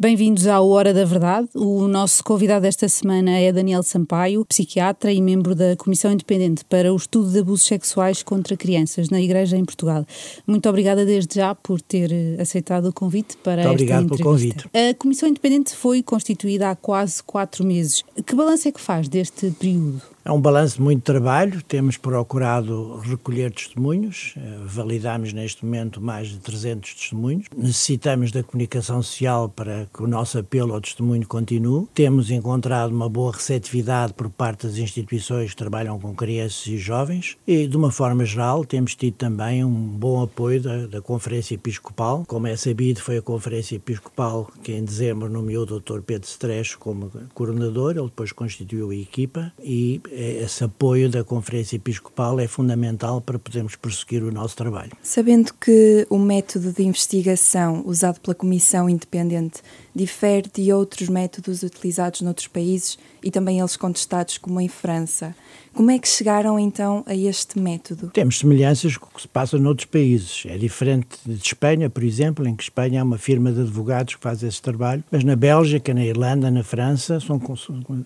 Bem-vindos à Hora da Verdade. O nosso convidado esta semana é Daniel Sampaio, psiquiatra e membro da Comissão Independente para o Estudo de Abusos Sexuais contra Crianças na Igreja em Portugal. Muito obrigada desde já por ter eh, aceitado o convite para Muito esta obrigado entrevista. pelo convite. A Comissão Independente foi constituída há quase quatro meses. Que balanço é que faz deste período? É um balanço de muito trabalho, temos procurado recolher testemunhos, eh, validamos neste momento mais de 300 testemunhos. Necessitamos da comunicação social para que o nosso apelo ao testemunho continue. Temos encontrado uma boa receptividade por parte das instituições que trabalham com crianças e jovens e, de uma forma geral, temos tido também um bom apoio da, da Conferência Episcopal. Como é sabido, foi a Conferência Episcopal que em dezembro nomeou o Dr. Pedro Strecho como coordenador, ele depois constituiu a equipa e esse apoio da Conferência Episcopal é fundamental para podermos prosseguir o nosso trabalho. Sabendo que o método de investigação usado pela Comissão Independente difere de outros métodos utilizados noutros países e também eles contestados, como em França, como é que chegaram então a este método? Temos semelhanças com o que se passa noutros países. É diferente de Espanha, por exemplo, em que Espanha é uma firma de advogados que faz esse trabalho, mas na Bélgica, na Irlanda, na França, são,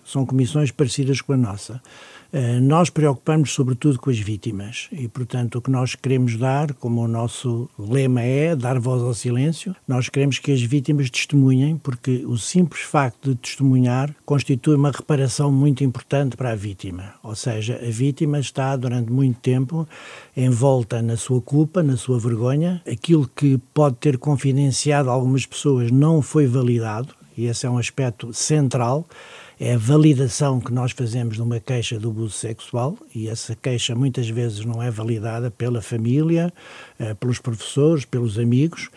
são comissões parecidas com a nossa. Uh, nós preocupamos sobretudo com as vítimas e, portanto, o que nós queremos dar, como o nosso lema é, dar voz ao silêncio, nós queremos que as vítimas testemunhem, porque o simples facto de testemunhar constitui uma reparação muito importante para a vítima. Ou seja, a vítima está durante muito tempo envolta na sua culpa, na sua vergonha. Aquilo que pode ter confidenciado algumas pessoas não foi validado, e esse é um aspecto central é a validação que nós fazemos de uma queixa de abuso sexual e essa queixa muitas vezes não é validada pela família, pelos professores, pelos amigos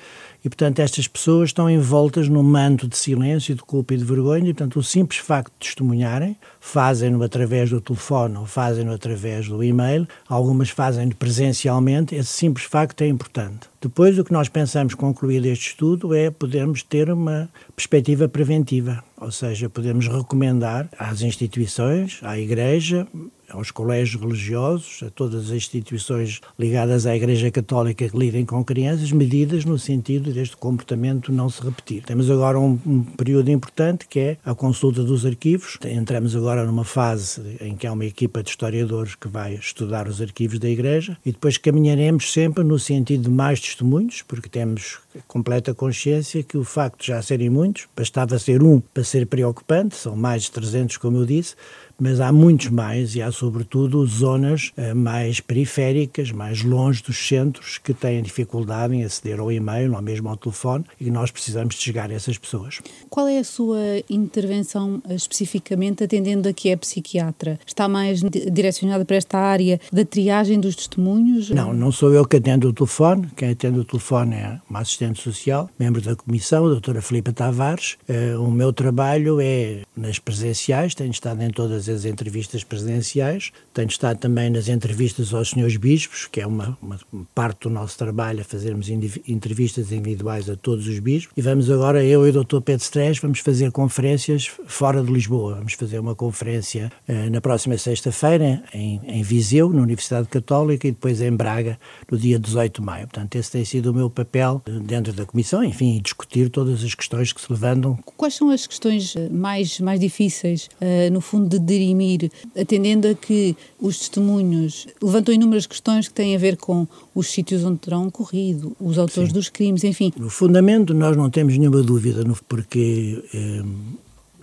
e, portanto, estas pessoas estão envoltas num manto de silêncio, de culpa e de vergonha e, portanto, o simples facto de testemunharem, fazem-no através do telefone ou fazem-no através do e-mail, algumas fazem-no presencialmente, esse simples facto é importante. Depois, o que nós pensamos concluir deste estudo é podermos ter uma perspectiva preventiva, ou seja, podemos recomendar às instituições, à Igreja, aos colégios religiosos, a todas as instituições ligadas à Igreja Católica que lidem com crianças, medidas no sentido deste comportamento não se repetir. Temos agora um, um, período importante que é a consulta dos arquivos. Entramos agora numa fase em que há uma equipa de historiadores que vai estudar os arquivos da Igreja e depois caminharemos sempre no sentido de mais testemunhos, porque temos completa consciência que o facto de já serem muitos, bastava ser um para ser preocupante, são mais de 300, como eu disse, mas há muitos mais e há sobretudo zonas uh, mais periféricas, mais longe dos centros que têm dificuldade em aceder ao e-mail ou mesmo ao telefone e nós precisamos de chegar a essas pessoas. Qual é a sua intervenção uh, especificamente atendendo a que é psiquiatra? Está mais direcionada para esta área da triagem dos testemunhos? Não, não sou eu que atendo o telefone, quem atende o telefone é uma assistente social, membro da comissão, a doutora Filipa Tavares. Uh, o meu trabalho é nas presenciais, tenho estado em todas as entrevistas presidenciais, tenho estado também nas entrevistas aos senhores bispos, que é uma, uma parte do nosso trabalho, a fazermos entrevistas individuais a todos os bispos, e vamos agora, eu e o Dr. Pedro Strés, vamos fazer conferências fora de Lisboa. Vamos fazer uma conferência uh, na próxima sexta-feira em, em Viseu, na Universidade Católica, e depois em Braga, no dia 18 de maio. Portanto, esse tem sido o meu papel dentro da Comissão, enfim, discutir todas as questões que se levantam. Quais são as questões mais, mais difíceis, uh, no fundo, de dirimir, atendendo a que os testemunhos levantam inúmeras questões que têm a ver com os sítios onde terão ocorrido, os autores Sim. dos crimes, enfim. No fundamento, nós não temos nenhuma dúvida, porque eh,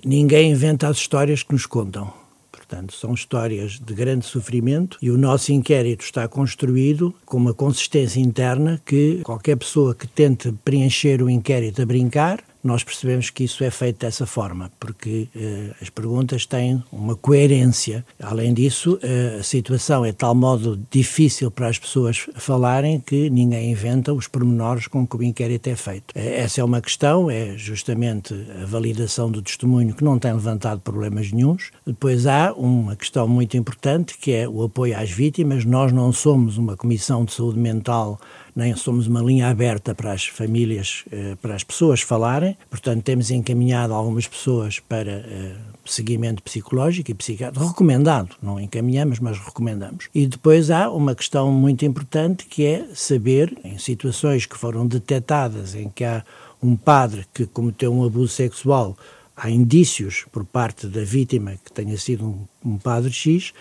ninguém inventa as histórias que nos contam. Portanto, são histórias de grande sofrimento e o nosso inquérito está construído com uma consistência interna que qualquer pessoa que tente preencher o inquérito a brincar nós percebemos que isso é feito dessa forma, porque eh, as perguntas têm uma coerência. Além disso, eh, a situação é de tal modo difícil para as pessoas falarem que ninguém inventa os pormenores com que o inquérito é feito. Eh, essa é uma questão, é justamente a validação do testemunho que não tem levantado problemas nenhums. Depois há uma questão muito importante que é o apoio às vítimas. Nós não somos uma comissão de saúde mental nem somos uma linha aberta para as famílias, para as pessoas falarem, portanto temos encaminhado algumas pessoas para seguimento psicológico e psiquiátrico, recomendado, não encaminhamos, mas recomendamos. E depois há uma questão muito importante que é saber, em situações que foram detectadas, em que há um padre que cometeu um abuso sexual, há indícios por parte da vítima que tenha sido um, um padre X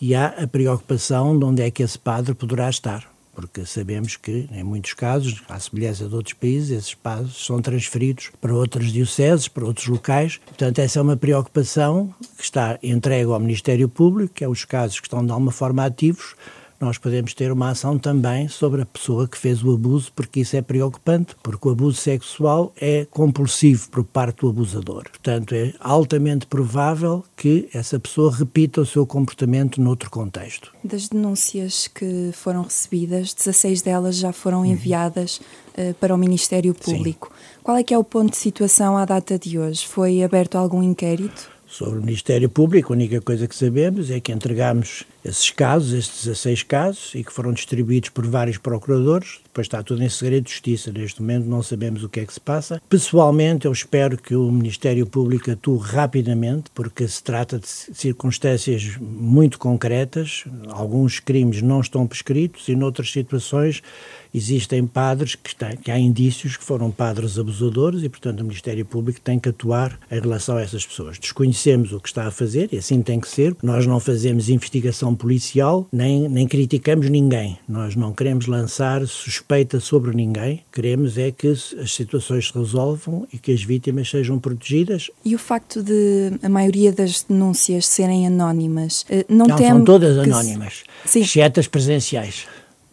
e há a preocupação de onde é que esse padre poderá estar porque sabemos que, em muitos casos, à semelhança de outros países, esses padres são transferidos para outras dioceses, para outros locais. Portanto, essa é uma preocupação que está entregue ao Ministério Público, que é os casos que estão de alguma forma ativos, nós podemos ter uma ação também sobre a pessoa que fez o abuso, porque isso é preocupante, porque o abuso sexual é compulsivo por parte do abusador. Portanto, é altamente provável que essa pessoa repita o seu comportamento noutro contexto. Das denúncias que foram recebidas, 16 delas já foram uhum. enviadas uh, para o Ministério Público. Sim. Qual é que é o ponto de situação à data de hoje? Foi aberto algum inquérito? Sobre o Ministério Público, a única coisa que sabemos é que entregamos esses casos, esses 16 casos, e que foram distribuídos por vários procuradores. Depois está tudo em segredo de justiça. Neste momento não sabemos o que é que se passa. Pessoalmente, eu espero que o Ministério Público atue rapidamente, porque se trata de circunstâncias muito concretas. Alguns crimes não estão prescritos e, noutras situações, existem padres que, têm, que há indícios que foram padres abusadores e, portanto, o Ministério Público tem que atuar em relação a essas pessoas. Desconhecemos o que está a fazer e assim tem que ser. Nós não fazemos investigação policial, nem, nem criticamos ninguém. Nós não queremos lançar suspeita sobre ninguém. Queremos é que as situações se resolvam e que as vítimas sejam protegidas. E o facto de a maioria das denúncias serem anónimas, eh, não, não tem são todas anónimas, se... exceto as presenciais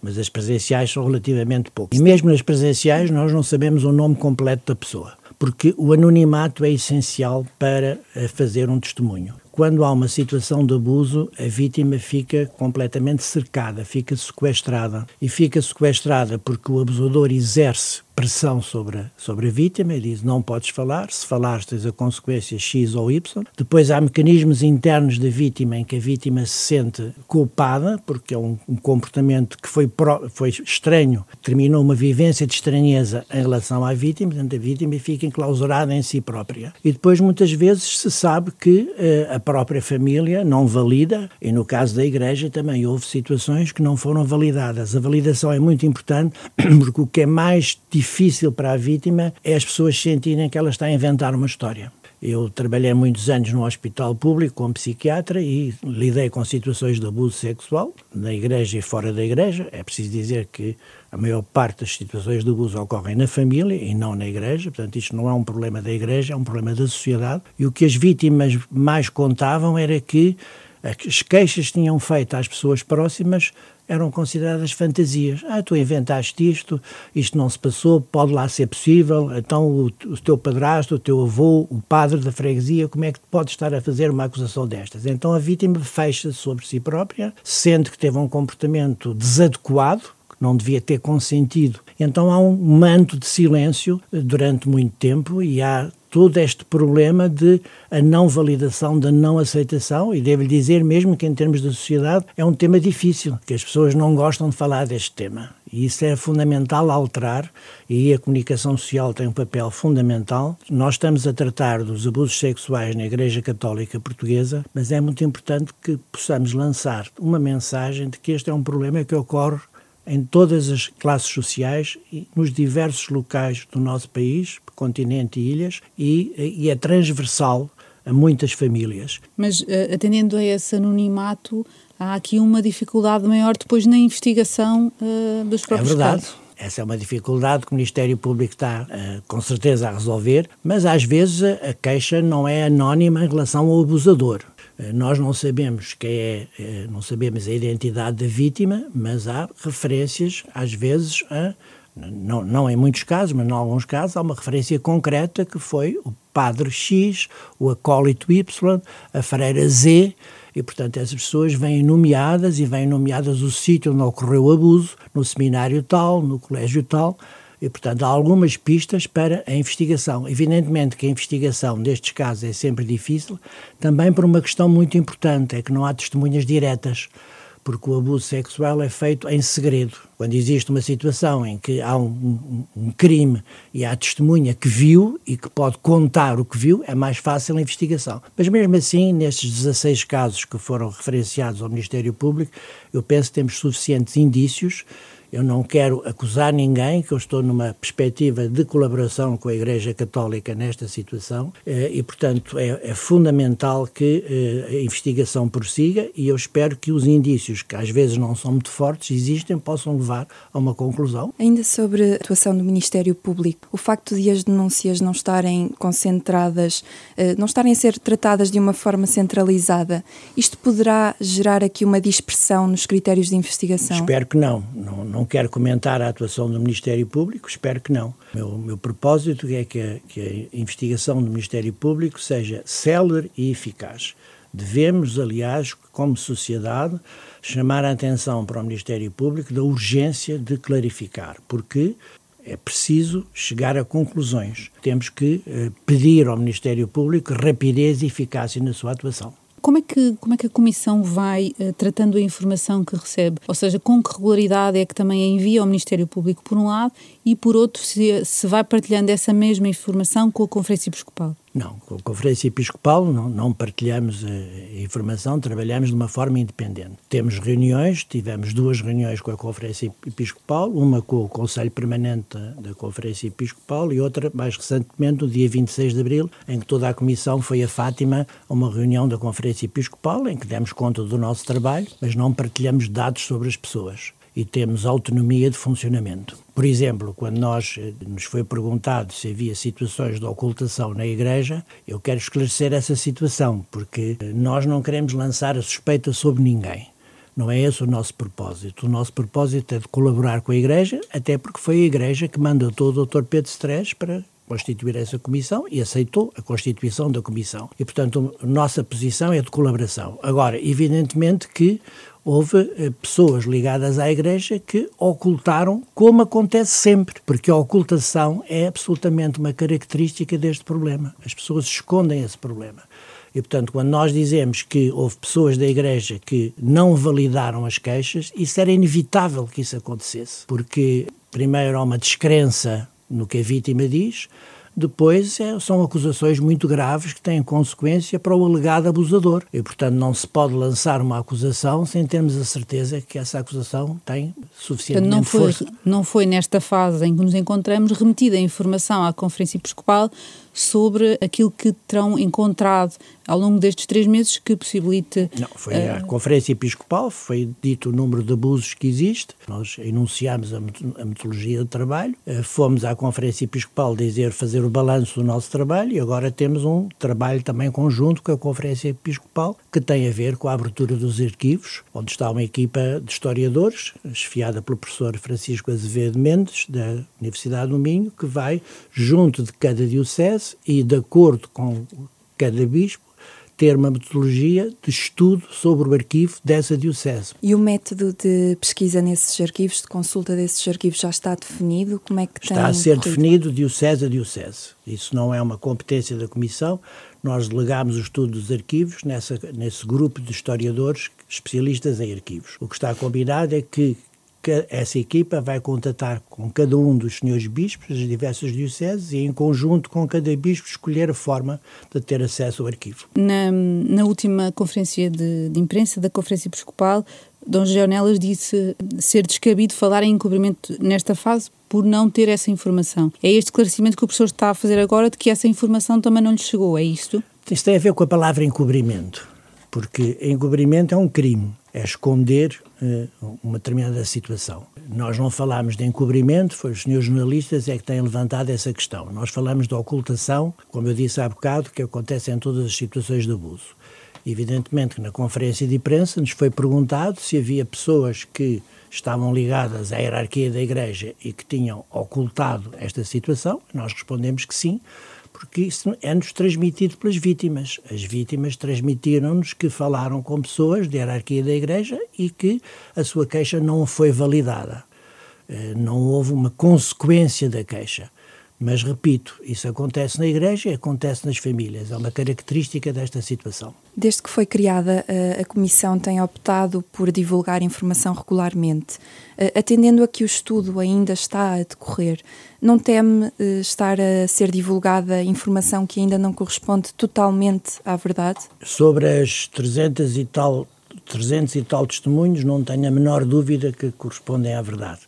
mas as presenciais são relativamente poucas. E mesmo nas presenciais nós não sabemos o nome completo da pessoa, porque o anonimato é essencial para eh, fazer um testemunho quando há uma situação de abuso, a vítima fica completamente cercada, fica sequestrada. E fica sequestrada porque o abusador exerce pressão sobre a, sobre a vítima e diz não podes falar, se falares tens a consequência X ou Y. Depois há mecanismos internos da vítima em que a vítima se sente culpada porque é um, um comportamento que foi, pro, foi estranho, terminou uma vivência de estranheza em relação à vítima, portanto a vítima fica enclausurada em si própria. E depois muitas vezes se sabe que uh, a própria família não valida e no caso da igreja também houve situações que não foram validadas. A validação é muito importante porque o que é mais difícil difícil para a vítima é as pessoas sentirem que ela está a inventar uma história. Eu trabalhei muitos anos no hospital público como psiquiatra e lidei com situações de abuso sexual, na igreja e fora da igreja. É preciso dizer que a maior parte das situações de abuso ocorrem na família e não na igreja, portanto, isto não é um problema da igreja, é um problema da sociedade. E o que as vítimas mais contavam era que as queixas tinham feito às pessoas próximas eram consideradas fantasias. Ah, tu inventaste isto, isto não se passou, pode lá ser possível, então o, o teu padrasto, o teu avô, o padre da freguesia, como é que pode estar a fazer uma acusação destas? Então a vítima fecha sobre si própria, sente que teve um comportamento desadequado, que não devia ter consentido. Então há um manto de silêncio durante muito tempo e há todo este problema de a não validação, da não aceitação, e devo-lhe dizer mesmo que em termos da sociedade é um tema difícil, que as pessoas não gostam de falar deste tema. E isso é fundamental alterar, e a comunicação social tem um papel fundamental. Nós estamos a tratar dos abusos sexuais na Igreja Católica Portuguesa, mas é muito importante que possamos lançar uma mensagem de que este é um problema que ocorre em todas as classes sociais e nos diversos locais do nosso país, continente e ilhas, e, e é transversal a muitas famílias. Mas eh, atendendo a esse anonimato, há aqui uma dificuldade maior depois na investigação uh, dos próprios é verdade. casos. Essa é uma dificuldade que o Ministério Público está uh, com certeza a resolver, mas às vezes a queixa não é anónima em relação ao abusador. Eh, nós não sabemos quem é, eh, não sabemos a identidade da vítima, mas há referências, às vezes, a, não, não em muitos casos, mas em alguns casos, há uma referência concreta que foi o padre X, o acólito Y, a freira Z, e, portanto, essas pessoas vêm nomeadas e vêm nomeadas o sítio onde ocorreu o abuso, no seminário tal, no colégio tal, e, portanto, há algumas pistas para a investigação. Evidentemente que a investigação destes casos é sempre difícil, também por uma questão muito importante, é que não há testemunhas diretas, porque o abuso sexual é feito em segredo. Quando existe uma situação em que há um, um, um crime e há testemunha que viu e que pode contar o que viu, é mais fácil a investigação. Mas mesmo assim, nestes 16 casos que foram referenciados ao Ministério Público, eu penso que temos suficientes indícios Eu não quero acusar ninguém, que eu estou numa perspectiva de colaboração com a Igreja Católica nesta situação eh, e, portanto, é, é fundamental que eh, a investigação prossiga e eu espero que os indícios, que às vezes não são muito fortes, existem, possam levar a uma conclusão. Ainda sobre a atuação do Ministério Público, o facto de as denúncias não estarem concentradas, eh, não estarem a ser tratadas de uma forma centralizada, isto poderá gerar aqui uma dispersão nos critérios de investigação? Espero que não. Não, não quero comentar a atuação do Ministério Público, espero que não. O meu, meu propósito é que a, que a investigação do Ministério Público seja célere e eficaz. Devemos, aliás, como sociedade, chamar a atenção para o Ministério Público da urgência de clarificar, porque é preciso chegar a conclusões. Temos que eh, pedir ao Ministério Público rapidez e eficácia na sua atuação. Como é que, como é que a Comissão vai uh, tratando a informação que recebe? Ou seja, com que regularidade é que também a envia ao Ministério Público, por um lado, e por outro, se, se vai partilhando essa mesma informação com a Conferência Episcopal? Não, com a Conferência Episcopal não, não partilhamos a informação, trabalhamos de uma forma independente. Temos reuniões, tivemos duas reuniões com a Conferência Episcopal, uma com o Conselho Permanente da Conferência Episcopal e outra, mais recentemente, no dia 26 de abril, em que toda a Comissão foi a Fátima a uma reunião da Conferência Episcopal, em que demos conta do nosso trabalho, mas não partilhamos dados sobre as pessoas e temos autonomia de funcionamento. Por exemplo, quando nós eh, nos foi perguntado se havia situações de ocultação na Igreja, eu quero esclarecer essa situação, porque eh, nós não queremos lançar a suspeita sobre ninguém. Não é esse o nosso propósito. O nosso propósito é de colaborar com a Igreja, até porque foi a Igreja que mandatou o Dr. Pedro Stress para constituir essa comissão e aceitou a constituição da comissão. E, portanto, a nossa posição é de colaboração. Agora, evidentemente que houve eh, pessoas ligadas à Igreja que ocultaram, como acontece sempre, porque a ocultação é absolutamente uma característica deste problema. As pessoas escondem esse problema. E, portanto, quando nós dizemos que houve pessoas da Igreja que não validaram as queixas, isso era inevitável que isso acontecesse, porque, primeiro, há uma descrença no que a vítima diz, depois é, são acusações muito graves que têm consequência para o alegado abusador. E, portanto, não se pode lançar uma acusação sem termos a certeza que essa acusação tem suficientemente não foi, força. Não foi nesta fase em que nos encontramos remetida a informação à Conferência Episcopal sobre aquilo que terão encontrado ao longo destes três meses que possibilite. Não, foi uh... a Conferência Episcopal, foi dito o número de abusos que existe, nós enunciámos a, metodologia de trabalho, uh, fomos à Conferência Episcopal dizer, fazer o balanço do nosso trabalho e agora temos um trabalho também conjunto com a Conferência Episcopal que tem a ver com a abertura dos arquivos, onde está uma equipa de historiadores, esfiada pelo professor Francisco Azevedo Mendes, da Universidade do Minho, que vai, junto de cada diocese, e, de acordo com cada bispo, ter uma metodologia de estudo sobre o arquivo dessa diocese. E o método de pesquisa nesses arquivos, de consulta desses arquivos, já está definido? Como é que Está a ser definido diocese a diocese. Isso não é uma competência da Comissão. Nós delegámos o estudo dos arquivos nessa, nesse grupo de historiadores especialistas em arquivos. O que está combinado é que essa equipa vai contatar com cada um dos senhores bispos das diversas dioceses e, em conjunto com cada bispo, escolher a forma de ter acesso ao arquivo. Na, na última conferência de, de imprensa da Conferência Episcopal, Dom Geonelas disse ser descabido falar em encobrimento nesta fase por não ter essa informação. É este esclarecimento que o professor está a fazer agora de que essa informação também não lhe chegou, é isto? Isso tem a ver com a palavra encobrimento, porque encobrimento é um crime, é esconder uma determinada situação. Nós não falamos de encobrimento, foi os senhores jornalistas é que têm levantado essa questão. Nós falamos de ocultação, como eu disse há bocado, que acontece em todas as situações de abuso. Evidentemente que na conferência de imprensa nos foi perguntado se havia pessoas que estavam ligadas à hierarquia da Igreja e que tinham ocultado esta situação. Nós respondemos que sim, porque isso é-nos transmitido pelas vítimas. As vítimas transmitiram-nos que falaram com pessoas da hierarquia da Igreja e que a sua queixa não foi validada. Eh, não houve uma consequência da queixa. Mas, repito, isso acontece na Igreja e acontece nas famílias. É uma característica desta situação. Desde que foi criada, eh, a Comissão tem optado por divulgar informação regularmente. Eh, atendendo a que o estudo ainda está a decorrer, não teme eh, estar a ser divulgada informação que ainda não corresponde totalmente à verdade? Sobre as 300 e tal 300 e tal testemunhos, não tenho a menor dúvida que correspondem à verdade.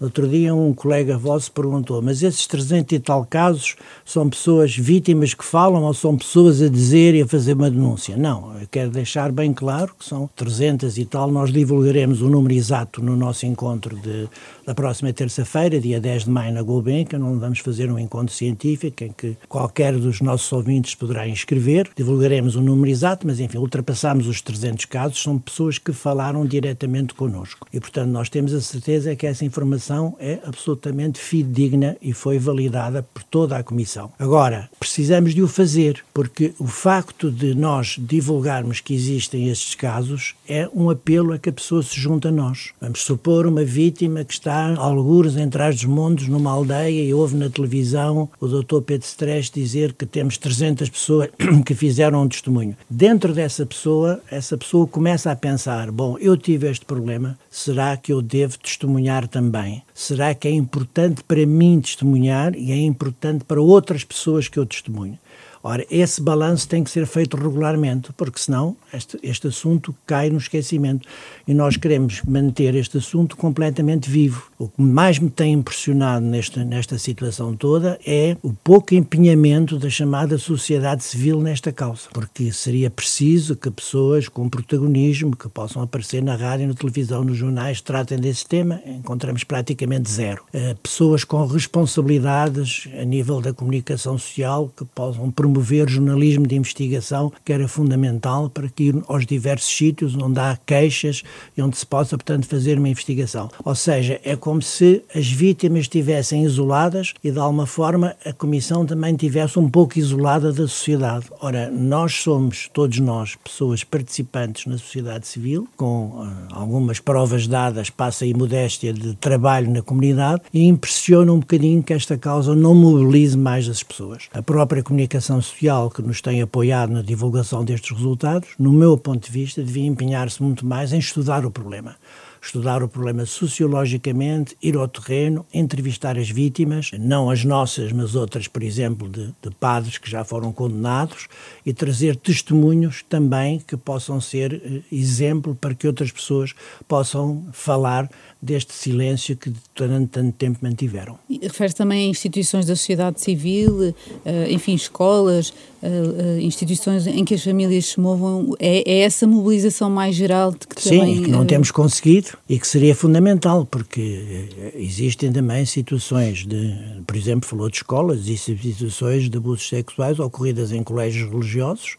Outro dia um colega vosso perguntou, mas esses 300 e tal casos são pessoas vítimas que falam ou são pessoas a dizer e a fazer uma denúncia? Não, eu quero deixar bem claro que são 300 e tal, nós divulgaremos o número exato no nosso encontro de, da próxima terça-feira, dia 10 de maio na Gulbenkian, não vamos fazer um encontro científico em que qualquer dos nossos ouvintes poderá inscrever, divulgaremos o número exato, mas enfim, ultrapassamos os 300 casos, são pessoas que falaram diretamente connosco. E portanto nós temos a certeza que essa informação é absolutamente fidedigna e foi validada por toda a Comissão. Agora, precisamos de o fazer, porque o facto de nós divulgarmos que existem estes casos é um apelo a que a pessoa se junte a nós. Vamos supor uma vítima que está, algures, em trás dos mundos, numa aldeia e ouve na televisão o Dr. Pedro Stress dizer que temos 300 pessoas que fizeram um testemunho. Dentro dessa pessoa, essa pessoa começa a pensar: bom, eu tive este problema, será que eu devo testemunhar também? Será que é importante para mim testemunhar e é importante para outras pessoas que eu testemunho? Ora, esse balanço tem que ser feito regularmente, porque senão este, este assunto cai no esquecimento. E nós queremos manter este assunto completamente vivo. O que mais me tem impressionado nesta, nesta situação toda é o pouco empenhamento da chamada sociedade civil nesta causa, porque seria preciso que pessoas com protagonismo, que possam aparecer na rádio, na televisão, nos jornais, tratem desse tema, encontramos praticamente zero. Eh, pessoas com responsabilidades a nível da comunicação social que possam promover promover jornalismo de investigação, que era fundamental para que ir aos diversos sítios onde há queixas e onde se possa, portanto, fazer uma investigação. Ou seja, é como se as vítimas estivessem isoladas e, de alguma forma, a Comissão também estivesse um pouco isolada da sociedade. Ora, nós somos, todos nós, pessoas participantes na sociedade civil, com uh, algumas provas dadas, passa e modéstia, de trabalho na comunidade, e impressiona um bocadinho que esta causa não mobilize mais as pessoas. A própria comunicação social que nos tem apoiado na divulgação destes resultados, no meu ponto de vista, devia empenhar-se muito mais em estudar o problema estudar o problema sociologicamente, ir ao terreno, entrevistar as vítimas, não as nossas, mas outras, por exemplo, de, de, padres que já foram condenados, e trazer testemunhos também que possam ser eh, exemplo para que outras pessoas possam falar deste silêncio que durante tanto tempo mantiveram. Refere-se também a instituições da sociedade civil, eh, enfim, escolas, eh, instituições em que as famílias se movam. É, é essa mobilização mais geral de que Sim, também... Que não temos conseguido e que seria fundamental, porque existem também situações de, por exemplo, falou de escolas e situações de abusos sexuais ocorridas em colégios religiosos,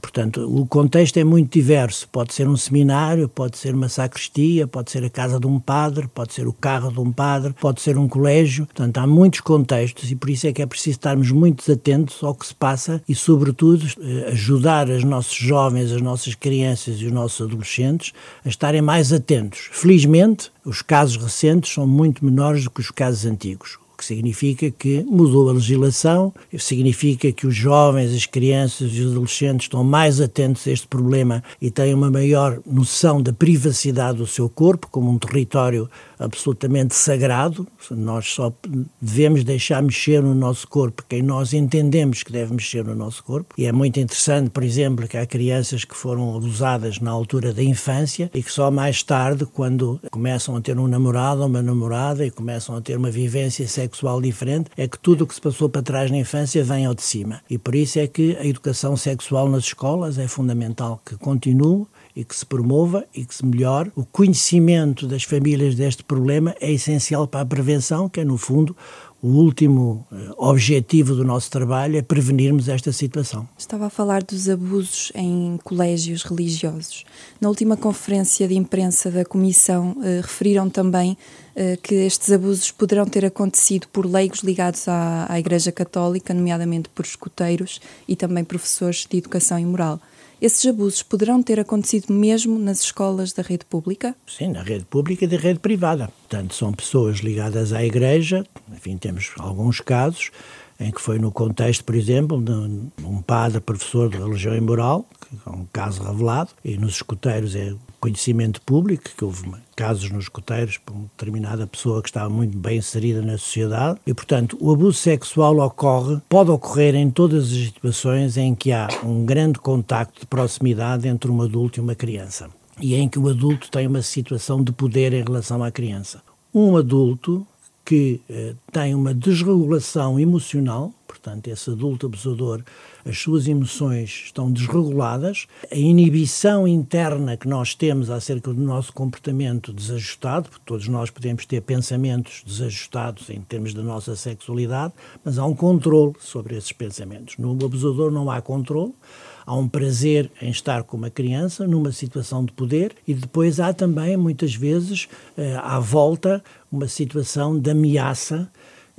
portanto, o contexto é muito diverso. Pode ser um seminário, pode ser uma sacristia, pode ser a casa de um padre, pode ser o carro de um padre, pode ser um colégio. Portanto, há muitos contextos e por isso é que é preciso estarmos muito atentos ao que se passa e, sobretudo, eh, ajudar os nossos jovens, as nossas crianças e os nossos adolescentes a estarem mais atentos. Felizmente, os casos recentes são muito menores do que os casos antigos significa que mudou a legislação, significa que os jovens, as crianças e os adolescentes estão mais atentos a este problema e têm uma maior noção da privacidade do seu corpo como um território absolutamente sagrado. Nós só devemos deixar mexer no nosso corpo quem nós entendemos que deve mexer no nosso corpo. E é muito interessante, por exemplo, que há crianças que foram abusadas na altura da infância e que só mais tarde, quando começam a ter um namorado ou uma namorada e começam a ter uma vivência sexual diferente, é que tudo o que se passou para trás na infância vem ao de cima. E por isso é que a educação sexual nas escolas é fundamental que continue e que se promova e que se melhore. O conhecimento das famílias deste problema é essencial para a prevenção, que é, no fundo, o último eh, objetivo do nosso trabalho é prevenirmos esta situação. Estava a falar dos abusos em colégios religiosos. Na última conferência de imprensa da Comissão, eh, referiram também eh, que estes abusos poderão ter acontecido por leigos ligados à, à Igreja Católica, nomeadamente por escuteiros e também professores de educação e moral. Esses abusos poderão ter acontecido mesmo nas escolas da rede pública? Sim, na rede pública e da rede privada. Portanto, são pessoas ligadas à Igreja, enfim, temos alguns casos em que foi no contexto, por exemplo, de um padre professor de religião e moral, que é um caso revelado, e nos escuteiros é conhecimento público, que houve casos nos coteiros por uma determinada pessoa que estava muito bem inserida na sociedade e, portanto, o abuso sexual ocorre, pode ocorrer em todas as situações em que há um grande contacto de proximidade entre um adulto e uma criança e em que o adulto tem uma situação de poder em relação à criança. Um adulto que eh, tem uma desregulação emocional, portanto, esse adulto abusador, as suas emoções estão desreguladas, a inibição interna que nós temos acerca do nosso comportamento desajustado, porque todos nós podemos ter pensamentos desajustados em termos da nossa sexualidade, mas há um controle sobre esses pensamentos. No abusador não há controle, há um prazer em estar com uma criança numa situação de poder e depois há também, muitas vezes, eh, à volta, uma situação de ameaça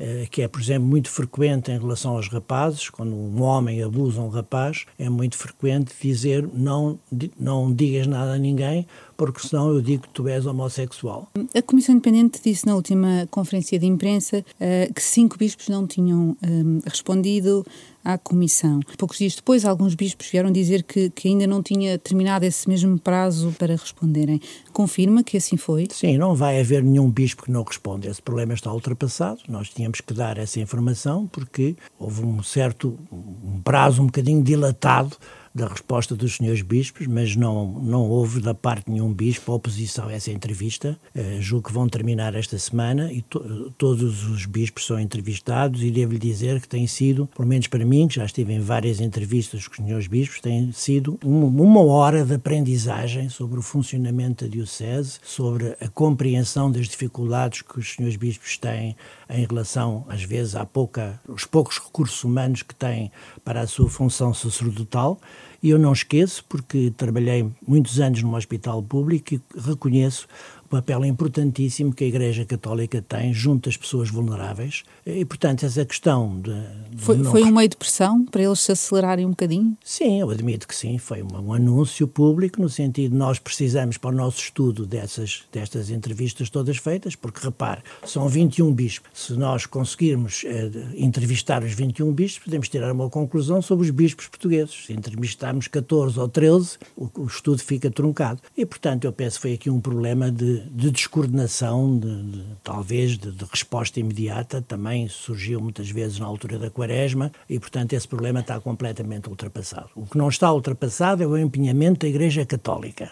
eh, que é, por exemplo, muito frequente em relação aos rapazes, quando um homem abusa um rapaz, é muito frequente dizer não, não digas nada a ninguém, porque senão eu digo que tu és homossexual. A Comissão Independente disse na última conferência de imprensa uh, que cinco bispos não tinham um, respondido à Comissão. Poucos dias depois, alguns bispos vieram dizer que, que ainda não tinha terminado esse mesmo prazo para responderem. Confirma que assim foi? Sim, não vai haver nenhum bispo que não responda. Esse problema está ultrapassado. Nós tínhamos que dar essa informação porque houve um certo um prazo um bocadinho dilatado da resposta dos senhores bispos, mas não, não houve da parte de nenhum bispo oposição a essa entrevista. Uh, julgo que vão terminar esta semana e to, todos os bispos são entrevistados e devo-lhe dizer que tem sido, pelo menos para mim, que já estive em várias entrevistas com os senhores bispos, tem sido uma, hora de aprendizagem sobre o funcionamento da Diocese, sobre a compreensão das dificuldades que os senhores bispos têm em relação, às vezes, à pouca, os poucos recursos humanos que têm para a sua função sacerdotal e eu não esqueço, porque trabalhei muitos anos num hospital público e reconheço papel importantíssimo que a Igreja Católica tem junto às pessoas vulneráveis. E, portanto, essa questão de. de foi, não... foi um meio de pressão para eles se acelerarem um bocadinho? Sim, eu admito que sim. Foi um, um anúncio público, no sentido de nós precisamos para o nosso estudo dessas, destas entrevistas todas feitas, porque repare, são 21 bispos. Se nós conseguirmos eh, entrevistar os 21 bispos, podemos tirar uma conclusão sobre os bispos portugueses. Se entrevistarmos 14 ou 13, o, o estudo fica truncado. E, portanto, eu penso que foi aqui um problema de de, descoordenação, de, de talvez de, de, resposta imediata, também surgiu muitas vezes na altura da quaresma e, portanto, esse problema está completamente ultrapassado. O que não está ultrapassado é o empenhamento da Igreja Católica.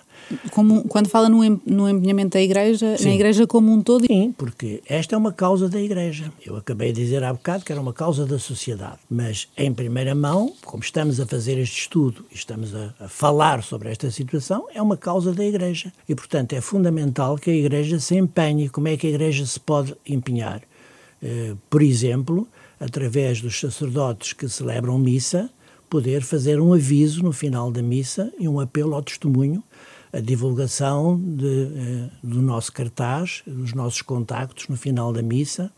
Como, quando fala no, no empenhamento da Igreja, Sim. na Igreja como um todo? Sim, porque esta é uma causa da Igreja. Eu acabei de dizer há bocado que era uma causa da sociedade, mas em primeira mão, como estamos a fazer este estudo e estamos a, a falar sobre esta situação, é uma causa da Igreja. E, portanto, é fundamental que a Igreja se empenhe. Como é que a Igreja se pode empenhar? Uh, por exemplo, através dos sacerdotes que celebram missa, poder fazer um aviso no final da missa e um apelo ao testemunho, a divulgação de, uh, do nosso cartaz, dos nossos contactos no final da missa,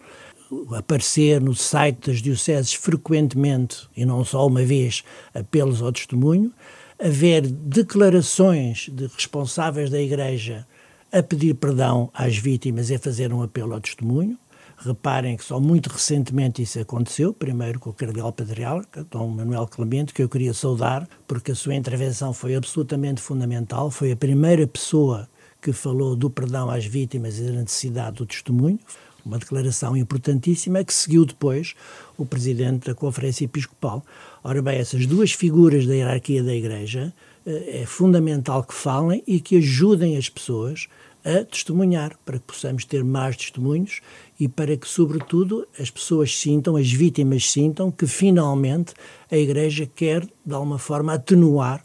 aparecer no site das dioceses frequentemente, e não só uma vez, apelos ao testemunho, haver declarações de responsáveis da Igreja a pedir perdão às vítimas e a fazer um apelo ao testemunho. Reparem que só muito recentemente isso aconteceu, primeiro com o Cardeal Patriarca, Dom Manuel Clemente, que eu queria saudar, porque a sua intervenção foi absolutamente fundamental, foi a primeira pessoa que falou do perdão às vítimas e da necessidade do testemunho, uma declaração importantíssima que seguiu depois o presidente da Conferência Episcopal. Ora bem, essas duas figuras da hierarquia da Igreja eh, é fundamental que falem e que ajudem as pessoas a testemunhar, para que possamos ter mais testemunhos e para que, sobretudo, as pessoas sintam, as vítimas sintam que finalmente a Igreja quer, de alguma forma, atenuar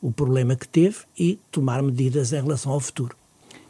o problema que teve e tomar medidas em relação ao futuro.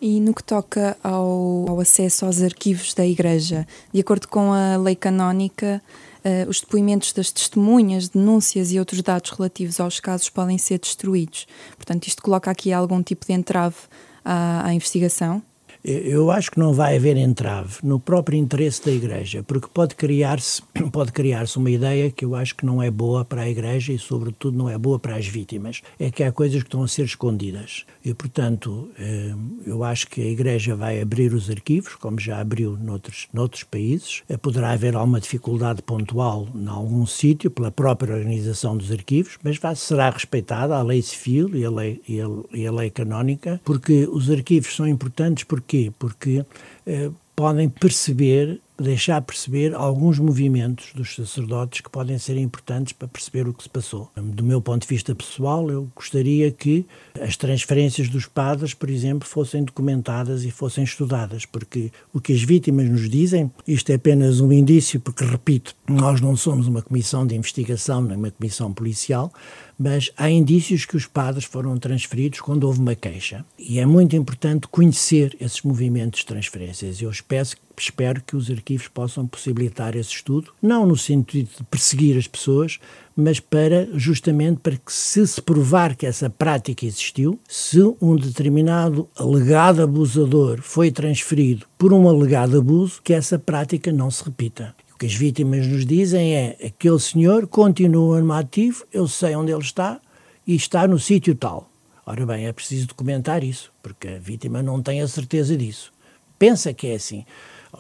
E no que toca ao, ao acesso aos arquivos da Igreja, de acordo com a lei canónica, uh, os depoimentos das testemunhas, denúncias e outros dados relativos aos casos podem ser destruídos. Portanto, isto coloca aqui algum tipo de entrave à, à investigação? Eu acho que não vai haver entrave no próprio interesse da Igreja, porque pode criar-se pode criar-se uma ideia que eu acho que não é boa para a Igreja e, sobretudo, não é boa para as vítimas. É que há coisas que estão a ser escondidas. E, portanto, eh, eu acho que a Igreja vai abrir os arquivos, como já abriu noutros, noutros países. Eh, poderá haver alguma dificuldade pontual em algum sítio, pela própria organização dos arquivos, mas vai, será respeitada a lei civil e a lei, e a, e a lei canónica, porque os arquivos são importantes porque Porquê? Porque eh, podem perceber, deixar perceber alguns movimentos dos sacerdotes que podem ser importantes para perceber o que se passou. Do meu ponto de vista pessoal, eu gostaria que as transferências dos padres, por exemplo, fossem documentadas e fossem estudadas, porque o que as vítimas nos dizem, isto é apenas um indício, porque, repito, nós não somos uma comissão de investigação, nem uma comissão policial, mas há indícios que os padres foram transferidos quando houve uma queixa. E é muito importante conhecer esses movimentos de transferências. Eu espero, espero que os arquivos possam possibilitar esse estudo, não no sentido de perseguir as pessoas, mas para justamente para que se se provar que essa prática existiu, se um determinado alegado abusador foi transferido por um alegado abuso, que essa prática não se repita. O que as vítimas nos dizem é aquele senhor continua no ativo, eu sei onde ele está e está no sítio tal. Ora bem, é preciso documentar isso, porque a vítima não tem a certeza disso. Pensa que é assim.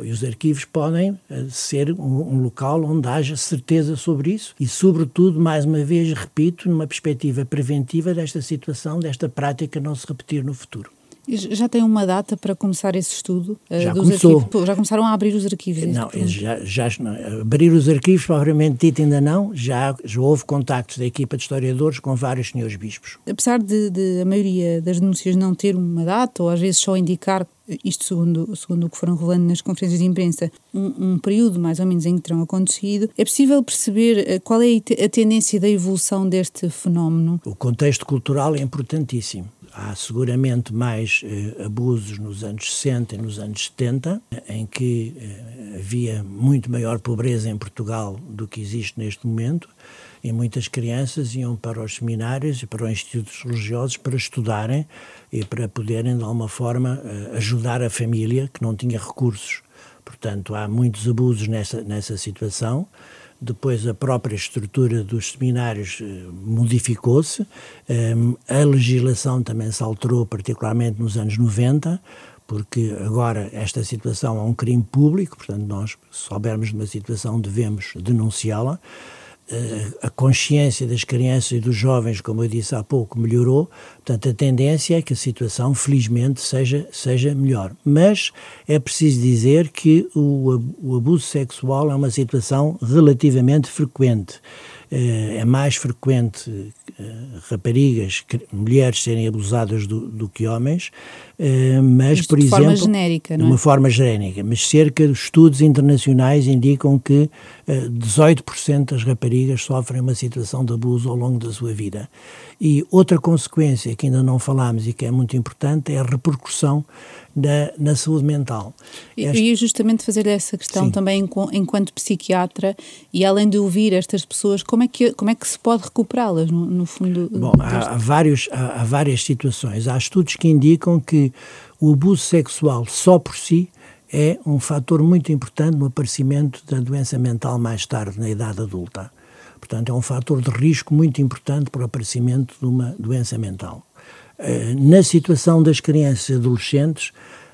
E os arquivos podem eh, ser um, um, local onde haja certeza sobre isso e, sobretudo, mais uma vez, repito, numa perspectiva preventiva desta situação, desta prática não se repetir no futuro. Já tem uma data para começar esse estudo? Uh, já começou. Arquivos? Já começaram a abrir os arquivos? Não, já, já abrir os arquivos, propriamente dito, ainda não. Já, já houve contactos da equipa de historiadores com vários senhores bispos. Apesar de, de, a maioria das denúncias não ter uma data, ou às vezes só indicar, isto segundo, segundo o que foram rolando nas conferências de imprensa, um, um período mais ou menos em que terão acontecido, é possível perceber eh, qual é a tendência da evolução deste fenómeno? O contexto cultural é importantíssimo Há seguramente mais eh, abusos nos anos 60 e nos anos 70, em que eh, havia muito maior pobreza em Portugal do que existe neste momento, e muitas crianças iam para os seminários e para os institutos religiosos para estudarem e para poderem, de alguma forma, eh, ajudar a família que não tinha recursos. Portanto, há muitos abusos nessa, nessa situação depois a própria estrutura dos seminários eh, modificou-se, ehm, a legislação também se alterou, particularmente nos anos 90, porque agora esta situação é um crime público, portanto nós, se soubermos de uma situação, devemos denunciá-la. Eh, a consciência das crianças e dos jovens, como eu disse há pouco, melhorou. Portanto, a tendência é que a situação, felizmente, seja, seja melhor. Mas é preciso dizer que o, o abuso sexual é uma situação relativamente frequente. Eh, é mais frequente eh, raparigas, mulheres serem abusadas do, do que homens, eh, mas, por de exemplo. De forma genérica, não é? De uma forma genérica, mas cerca de estudos internacionais indicam que 18% das raparigas sofrem uma situação de abuso ao longo da sua vida. E outra consequência que ainda não falámos e que é muito importante é a repercussão na, na saúde mental. E este... ia justamente fazer-lhe essa questão Sim. também enquanto psiquiatra e além de ouvir estas pessoas, como é que, como é que se pode recuperá-las no, no, fundo? Bom, há, há, vários, há, há várias situações. Há estudos que indicam que o abuso sexual só por si é um fator muito importante no aparecimento da doença mental mais tarde, na idade adulta. Portanto, é um fator de risco muito importante para o aparecimento de uma doença mental. Eh, na situação das crianças e adolescentes,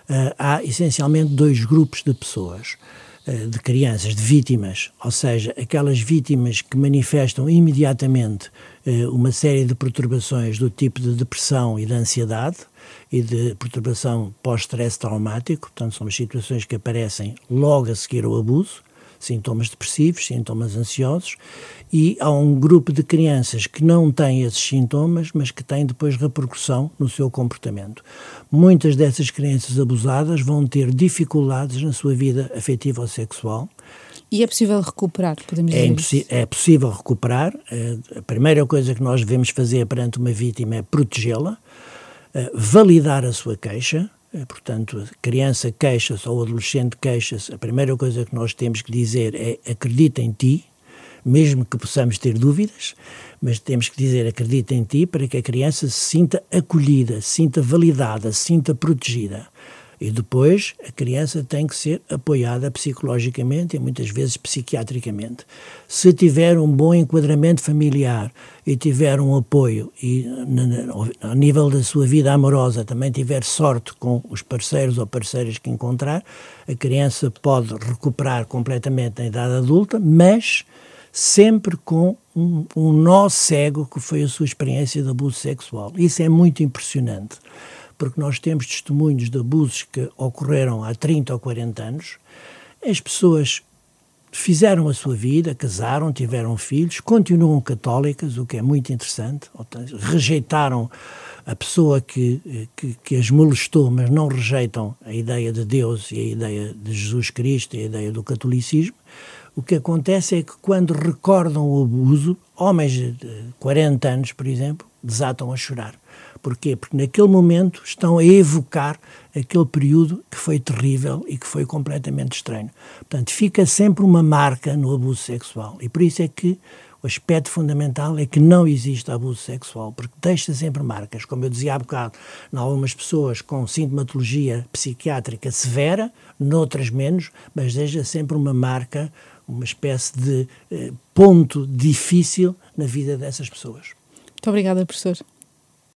eh, há essencialmente dois grupos de pessoas eh, de crianças, de vítimas, ou seja, aquelas vítimas que manifestam imediatamente uma série de perturbações do tipo de depressão e de ansiedade e de perturbação pós-stress traumático, portanto, são as situações que aparecem logo a seguir ao abuso, sintomas depressivos, sintomas ansiosos, e há um grupo de crianças que não têm esses sintomas, mas que têm depois repercussão no seu comportamento. Muitas dessas crianças abusadas vão ter dificuldades na sua vida afetiva ou sexual. E é possível recuperar, podemos é dizer É possível recuperar. Eh, a primeira coisa que nós devemos fazer perante uma vítima é protegê-la, validar a sua queixa, eh, Portanto, a criança queixa-se ou o adolescente queixa-se, a primeira coisa que nós temos que dizer é acredita em ti, mesmo que possamos ter dúvidas, mas temos que dizer acredita em ti para que a criança se sinta acolhida, se sinta validada, se sinta protegida. E depois a criança tem que ser apoiada psicologicamente e muitas vezes psiquiatricamente. Se tiver um bom enquadramento familiar e tiver um apoio e a nível da sua vida amorosa também tiver sorte com os parceiros ou parceiras que encontrar, a criança pode recuperar completamente na idade adulta, mas sempre com um, um nó cego que foi a sua experiência de abuso sexual. Isso é muito impressionante porque nós temos testemunhos de abusos que ocorreram há 30 ou 40 anos. As pessoas fizeram a sua vida, casaram, tiveram filhos, continuam católicas, o que é muito interessante, rejeitaram a pessoa que, que, que, as molestou, mas não rejeitam a ideia de Deus e a ideia de Jesus Cristo e a ideia do catolicismo. O que acontece é que quando recordam o abuso, homens de 40 anos, por exemplo, desatam a chorar. Porquê? Porque naquele momento estão a evocar aquele período que foi terrível e que foi completamente estranho. Portanto, fica sempre uma marca no abuso sexual. E por isso é que o aspecto fundamental é que não existe abuso sexual, porque deixa sempre marcas. Como eu dizia há bocado, em algumas pessoas com sintomatologia psiquiátrica severa, noutras menos, mas deixa sempre uma marca, uma espécie de eh, ponto difícil na vida dessas pessoas. Muito obrigada, professor.